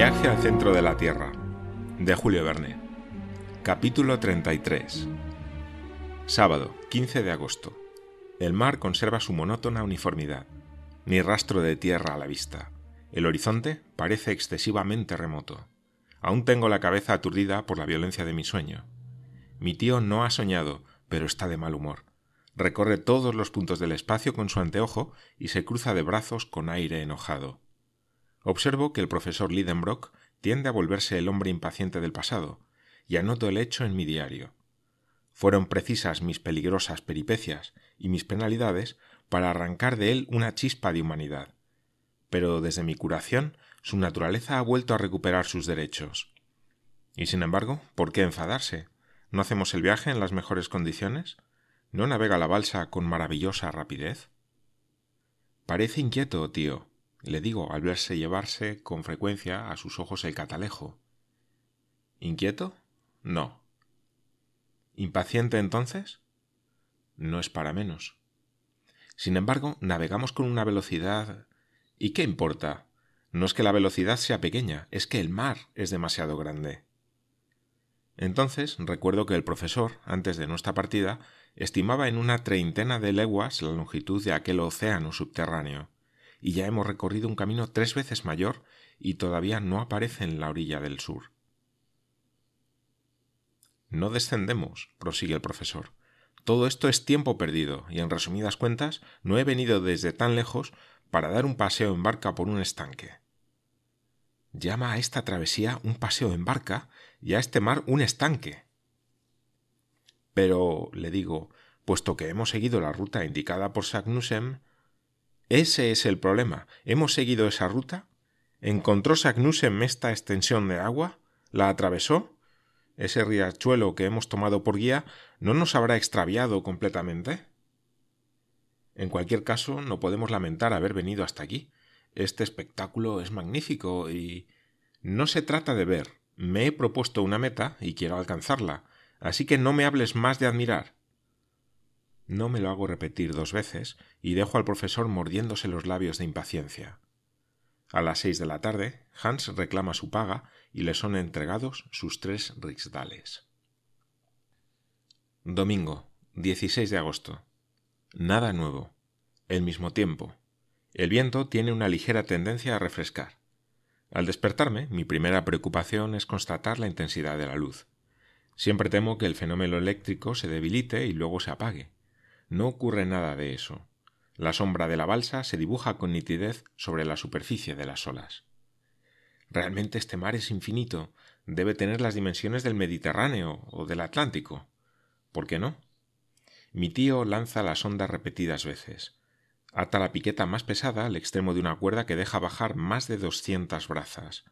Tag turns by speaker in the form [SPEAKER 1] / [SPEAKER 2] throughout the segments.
[SPEAKER 1] Viaje al centro de la Tierra, de Julio Verne. Capítulo 33. Sábado, 15 de agosto. El mar conserva su monótona uniformidad. Ni rastro de tierra a la vista. El horizonte parece excesivamente remoto. Aún tengo la cabeza aturdida por la violencia de mi sueño. Mi tío no ha soñado, pero está de mal humor. Recorre todos los puntos del espacio con su anteojo y se cruza de brazos con aire enojado. Observo que el profesor Lidenbrock tiende a volverse el hombre impaciente del pasado, y anoto el hecho en mi diario. Fueron precisas mis peligrosas peripecias y mis penalidades para arrancar de él una chispa de humanidad. Pero desde mi curación su naturaleza ha vuelto a recuperar sus derechos. Y sin embargo, ¿por qué enfadarse? ¿No hacemos el viaje en las mejores condiciones? ¿No navega la balsa con maravillosa rapidez? Parece inquieto, tío, le digo al verse llevarse con frecuencia a sus ojos el catalejo. ¿Inquieto? No. ¿Impaciente entonces? No es para menos. Sin embargo, navegamos con una velocidad. ¿Y qué importa? No es que la velocidad sea pequeña, es que el mar es demasiado grande. Entonces recuerdo que el profesor, antes de nuestra partida, estimaba en una treintena de leguas la longitud de aquel océano subterráneo y ya hemos recorrido un camino tres veces mayor y todavía no aparece en la orilla del sur. No descendemos, prosigue el profesor. Todo esto es tiempo perdido, y en resumidas cuentas, no he venido desde tan lejos para dar un paseo en barca por un estanque. Llama a esta travesía un paseo en barca y a este mar un estanque. Pero, le digo, puesto que hemos seguido la ruta indicada por Sagnussem, ese es el problema. ¿Hemos seguido esa ruta? ¿Encontró Sagnussem esta extensión de agua? ¿La atravesó? ¿Ese riachuelo que hemos tomado por guía no nos habrá extraviado completamente? En cualquier caso, no podemos lamentar haber venido hasta aquí. Este espectáculo es magnífico y. No se trata de ver. Me he propuesto una meta y quiero alcanzarla. Así que no me hables más de admirar. No me lo hago repetir dos veces y dejo al profesor mordiéndose los labios de impaciencia. A las seis de la tarde, Hans reclama su paga y le son entregados sus tres rixdales. Domingo, 16 de agosto. Nada nuevo. El mismo tiempo. El viento tiene una ligera tendencia a refrescar. Al despertarme, mi primera preocupación es constatar la intensidad de la luz. Siempre temo que el fenómeno eléctrico se debilite y luego se apague. No ocurre nada de eso. La sombra de la balsa se dibuja con nitidez sobre la superficie de las olas. Realmente este mar es infinito, debe tener las dimensiones del Mediterráneo o del Atlántico. ¿Por qué no? Mi tío lanza la sonda repetidas veces. Ata la piqueta más pesada al extremo de una cuerda que deja bajar más de doscientas brazas.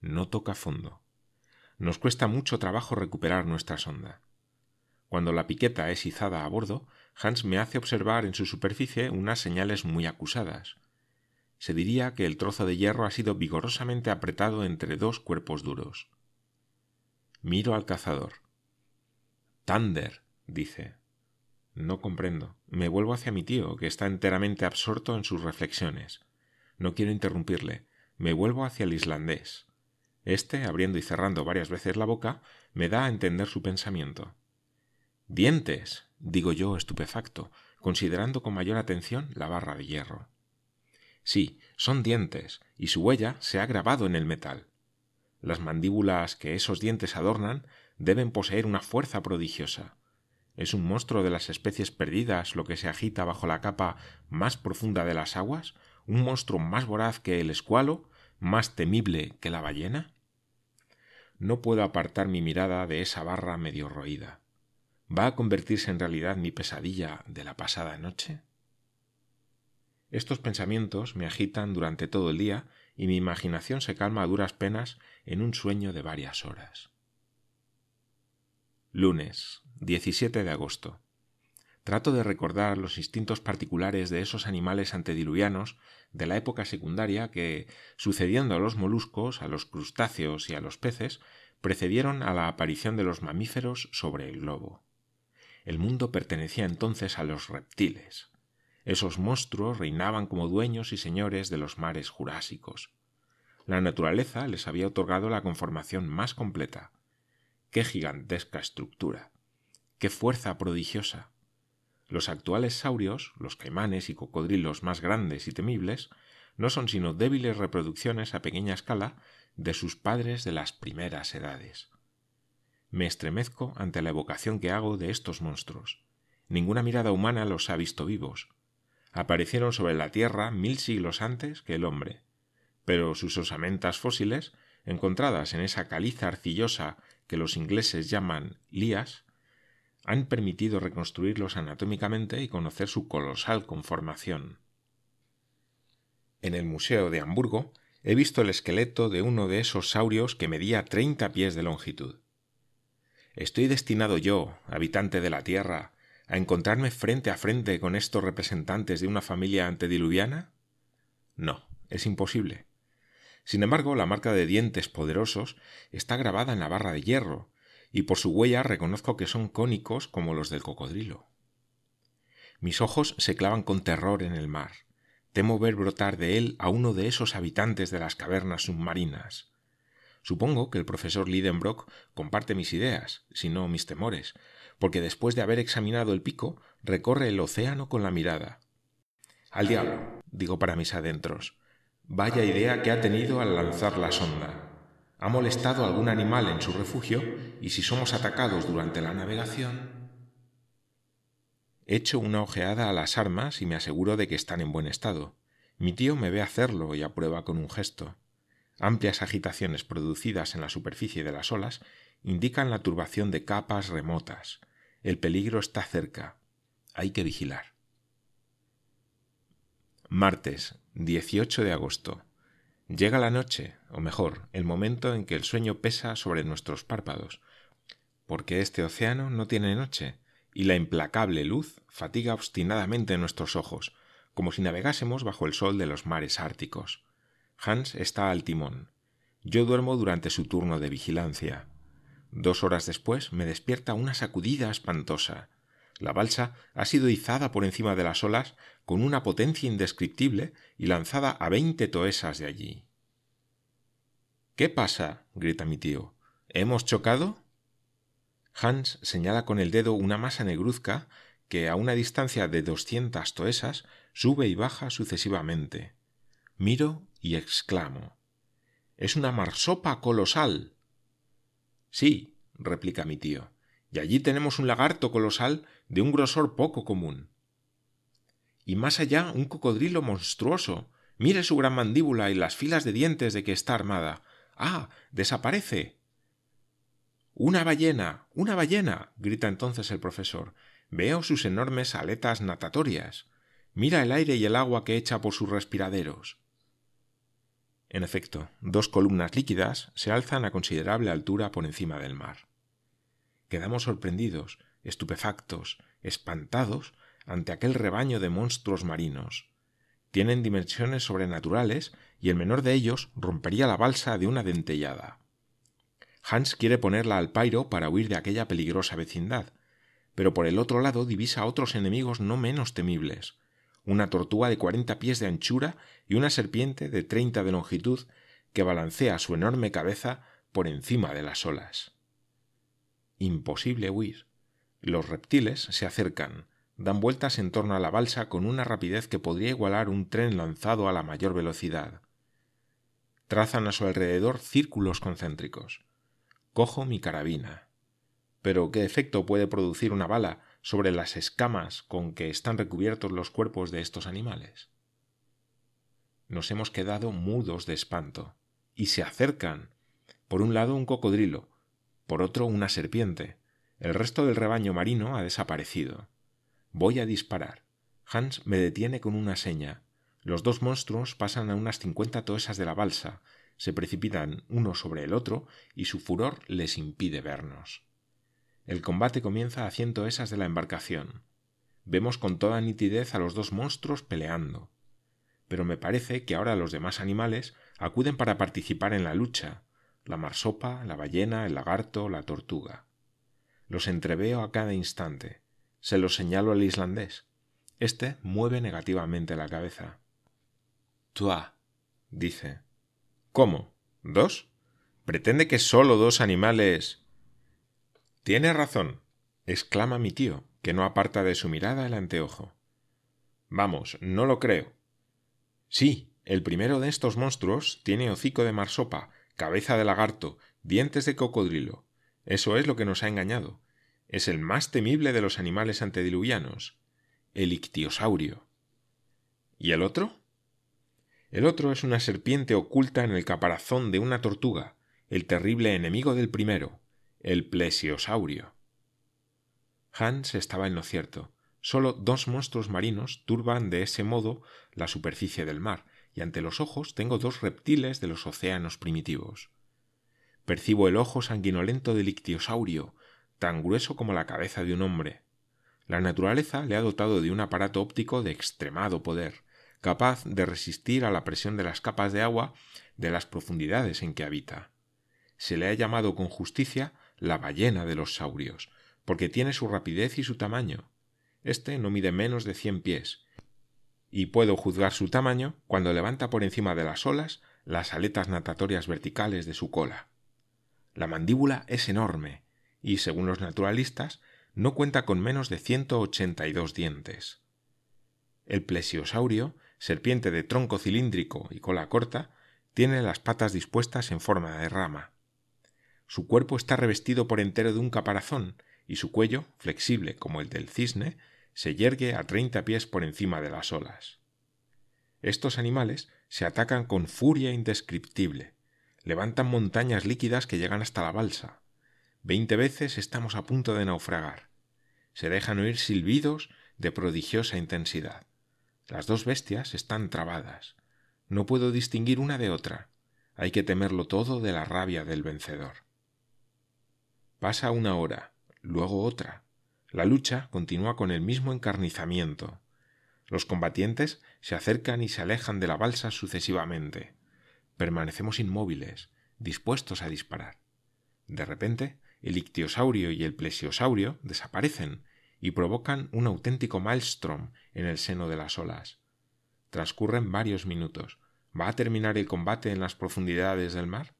[SPEAKER 1] No toca fondo. Nos cuesta mucho trabajo recuperar nuestra sonda. Cuando la piqueta es izada a bordo, Hans me hace observar en su superficie unas señales muy acusadas. Se diría que el trozo de hierro ha sido vigorosamente apretado entre dos cuerpos duros. Miro al cazador. Thunder, dice. No comprendo. Me vuelvo hacia mi tío, que está enteramente absorto en sus reflexiones. No quiero interrumpirle. Me vuelvo hacia el islandés. Este, abriendo y cerrando varias veces la boca, me da a entender su pensamiento. Dientes, digo yo estupefacto, considerando con mayor atención la barra de hierro. Sí, son dientes, y su huella se ha grabado en el metal. Las mandíbulas que esos dientes adornan deben poseer una fuerza prodigiosa. ¿Es un monstruo de las especies perdidas lo que se agita bajo la capa más profunda de las aguas? ¿Un monstruo más voraz que el escualo? ¿Más temible que la ballena? No puedo apartar mi mirada de esa barra medio roída. ¿Va a convertirse en realidad mi pesadilla de la pasada noche? Estos pensamientos me agitan durante todo el día y mi imaginación se calma a duras penas en un sueño de varias horas. Lunes, 17 de agosto. Trato de recordar los instintos particulares de esos animales antediluvianos de la época secundaria que, sucediendo a los moluscos, a los crustáceos y a los peces, precedieron a la aparición de los mamíferos sobre el globo. El mundo pertenecía entonces a los reptiles. Esos monstruos reinaban como dueños y señores de los mares jurásicos. la naturaleza les había otorgado la conformación más completa. ¡Qué gigantesca estructura! ¡Qué fuerza prodigiosa! Los actuales saurios, los caimanes y cocodrilos más grandes y temibles, no son sino débiles reproducciones a pequeña escala de sus padres de las primeras edades. Me estremezco ante la evocación que hago de estos monstruos. Ninguna mirada humana los ha visto vivos. Aparecieron sobre la Tierra mil siglos antes que el hombre, pero sus osamentas fósiles, encontradas en esa caliza arcillosa que los ingleses llaman lías, han permitido reconstruirlos anatómicamente y conocer su colosal conformación. En el Museo de Hamburgo he visto el esqueleto de uno de esos saurios que medía treinta pies de longitud. ¿Estoy destinado yo, habitante de la Tierra, a encontrarme frente a frente con estos representantes de una familia antediluviana? No, es imposible. Sin embargo, la marca de dientes poderosos está grabada en la barra de hierro, y por su huella reconozco que son cónicos como los del cocodrilo. Mis ojos se clavan con terror en el mar. Temo ver brotar de él a uno de esos habitantes de las cavernas submarinas. Supongo que el profesor Lidenbrock comparte mis ideas, si no mis temores, porque después de haber examinado el pico, recorre el océano con la mirada. Al diablo, digo para mis adentros. Vaya idea que ha tenido al lanzar la sonda. Ha molestado algún animal en su refugio y si somos atacados durante la navegación. Echo una ojeada a las armas y me aseguro de que están en buen estado. Mi tío me ve hacerlo y aprueba con un gesto. Amplias agitaciones producidas en la superficie de las olas indican la turbación de capas remotas. El peligro está cerca. Hay que vigilar. Martes, 18 de agosto. Llega la noche, o mejor, el momento en que el sueño pesa sobre nuestros párpados, porque este océano no tiene noche, y la implacable luz fatiga obstinadamente nuestros ojos, como si navegásemos bajo el sol de los mares árticos. Hans está al timón. Yo duermo durante su turno de vigilancia. Dos horas después me despierta una sacudida espantosa. La balsa ha sido izada por encima de las olas con una potencia indescriptible y lanzada a veinte toesas de allí. ¿Qué pasa? grita mi tío. ¿Hemos chocado? Hans señala con el dedo una masa negruzca que a una distancia de doscientas toesas sube y baja sucesivamente. Miro y exclamo. Es una marsopa colosal. Sí, replica mi tío, y allí tenemos un lagarto colosal de un grosor poco común. Y más allá un cocodrilo monstruoso. Mire su gran mandíbula y las filas de dientes de que está armada. Ah. desaparece. Una ballena. una ballena. grita entonces el profesor. Veo sus enormes aletas natatorias. Mira el aire y el agua que echa por sus respiraderos. En efecto, dos columnas líquidas se alzan a considerable altura por encima del mar. Quedamos sorprendidos, estupefactos, espantados ante aquel rebaño de monstruos marinos. Tienen dimensiones sobrenaturales y el menor de ellos rompería la balsa de una dentellada. Hans quiere ponerla al pairo para huir de aquella peligrosa vecindad, pero por el otro lado divisa otros enemigos no menos temibles, una tortuga de cuarenta pies de anchura y una serpiente de treinta de longitud que balancea su enorme cabeza por encima de las olas. Imposible huir. Los reptiles se acercan, dan vueltas en torno a la balsa con una rapidez que podría igualar un tren lanzado a la mayor velocidad. Trazan a su alrededor círculos concéntricos. Cojo mi carabina. Pero ¿qué efecto puede producir una bala sobre las escamas con que están recubiertos los cuerpos de estos animales? Nos hemos quedado mudos de espanto. Y se acercan. Por un lado un cocodrilo, por otro una serpiente. El resto del rebaño marino ha desaparecido. Voy a disparar. Hans me detiene con una seña. Los dos monstruos pasan a unas cincuenta toesas de la balsa, se precipitan uno sobre el otro y su furor les impide vernos. El combate comienza a cien esas de la embarcación. Vemos con toda nitidez a los dos monstruos peleando. Pero me parece que ahora los demás animales acuden para participar en la lucha, la marsopa, la ballena, el lagarto, la tortuga. Los entreveo a cada instante. Se los señalo al islandés. Este mueve negativamente la cabeza. Toi, dice. ¿Cómo? ¿Dos? ¿Pretende que solo dos animales... Tiene razón, exclama mi tío, que no aparta de su mirada el anteojo. Vamos, no lo creo. Sí, el primero de estos monstruos tiene hocico de marsopa, cabeza de lagarto, dientes de cocodrilo. Eso es lo que nos ha engañado. Es el más temible de los animales antediluvianos, el ictiosaurio. ¿Y el otro? El otro es una serpiente oculta en el caparazón de una tortuga, el terrible enemigo del primero, el plesiosaurio. Hans estaba en lo cierto. Solo dos monstruos marinos turban de ese modo la superficie del mar, y ante los ojos tengo dos reptiles de los océanos primitivos. Percibo el ojo sanguinolento del ictiosaurio, tan grueso como la cabeza de un hombre. La naturaleza le ha dotado de un aparato óptico de extremado poder, capaz de resistir a la presión de las capas de agua de las profundidades en que habita. Se le ha llamado con justicia la ballena de los saurios, porque tiene su rapidez y su tamaño. Este no mide menos de cien pies, y puedo juzgar su tamaño cuando levanta por encima de las olas las aletas natatorias verticales de su cola. La mandíbula es enorme, y, según los naturalistas, no cuenta con menos de ciento ochenta y dos dientes. El plesiosaurio, serpiente de tronco cilíndrico y cola corta, tiene las patas dispuestas en forma de rama. Su cuerpo está revestido por entero de un caparazón y su cuello, flexible como el del cisne, se yergue a treinta pies por encima de las olas. Estos animales se atacan con furia indescriptible, levantan montañas líquidas que llegan hasta la balsa. Veinte veces estamos a punto de naufragar. Se dejan oír silbidos de prodigiosa intensidad. Las dos bestias están trabadas. No puedo distinguir una de otra. Hay que temerlo todo de la rabia del vencedor. Pasa una hora, luego otra. La lucha continúa con el mismo encarnizamiento. Los combatientes se acercan y se alejan de la balsa sucesivamente. Permanecemos inmóviles, dispuestos a disparar. De repente, el ictiosaurio y el plesiosaurio desaparecen y provocan un auténtico maelstrom en el seno de las olas. Transcurren varios minutos. ¿Va a terminar el combate en las profundidades del mar?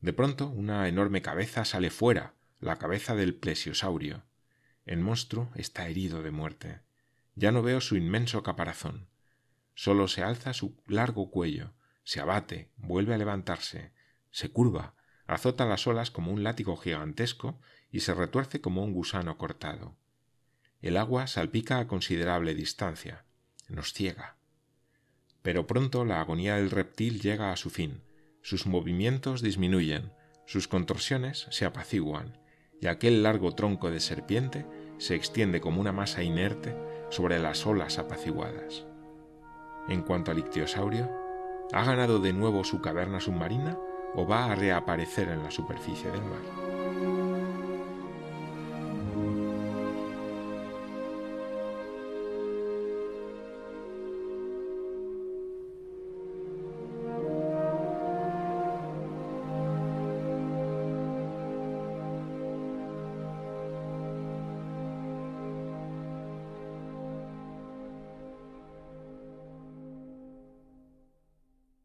[SPEAKER 1] De pronto, una enorme cabeza sale fuera, la cabeza del plesiosaurio. El monstruo está herido de muerte. Ya no veo su inmenso caparazón. Solo se alza su largo cuello, se abate, vuelve a levantarse, se curva, azota las olas como un látigo gigantesco y se retuerce como un gusano cortado. El agua salpica a considerable distancia, nos ciega. Pero pronto la agonía del reptil llega a su fin, sus movimientos disminuyen, sus contorsiones se apaciguan, y aquel largo tronco de serpiente se extiende como una masa inerte sobre las olas apaciguadas. En cuanto al ictiosaurio, ¿ha ganado de nuevo su caverna submarina o va a reaparecer en la superficie del mar?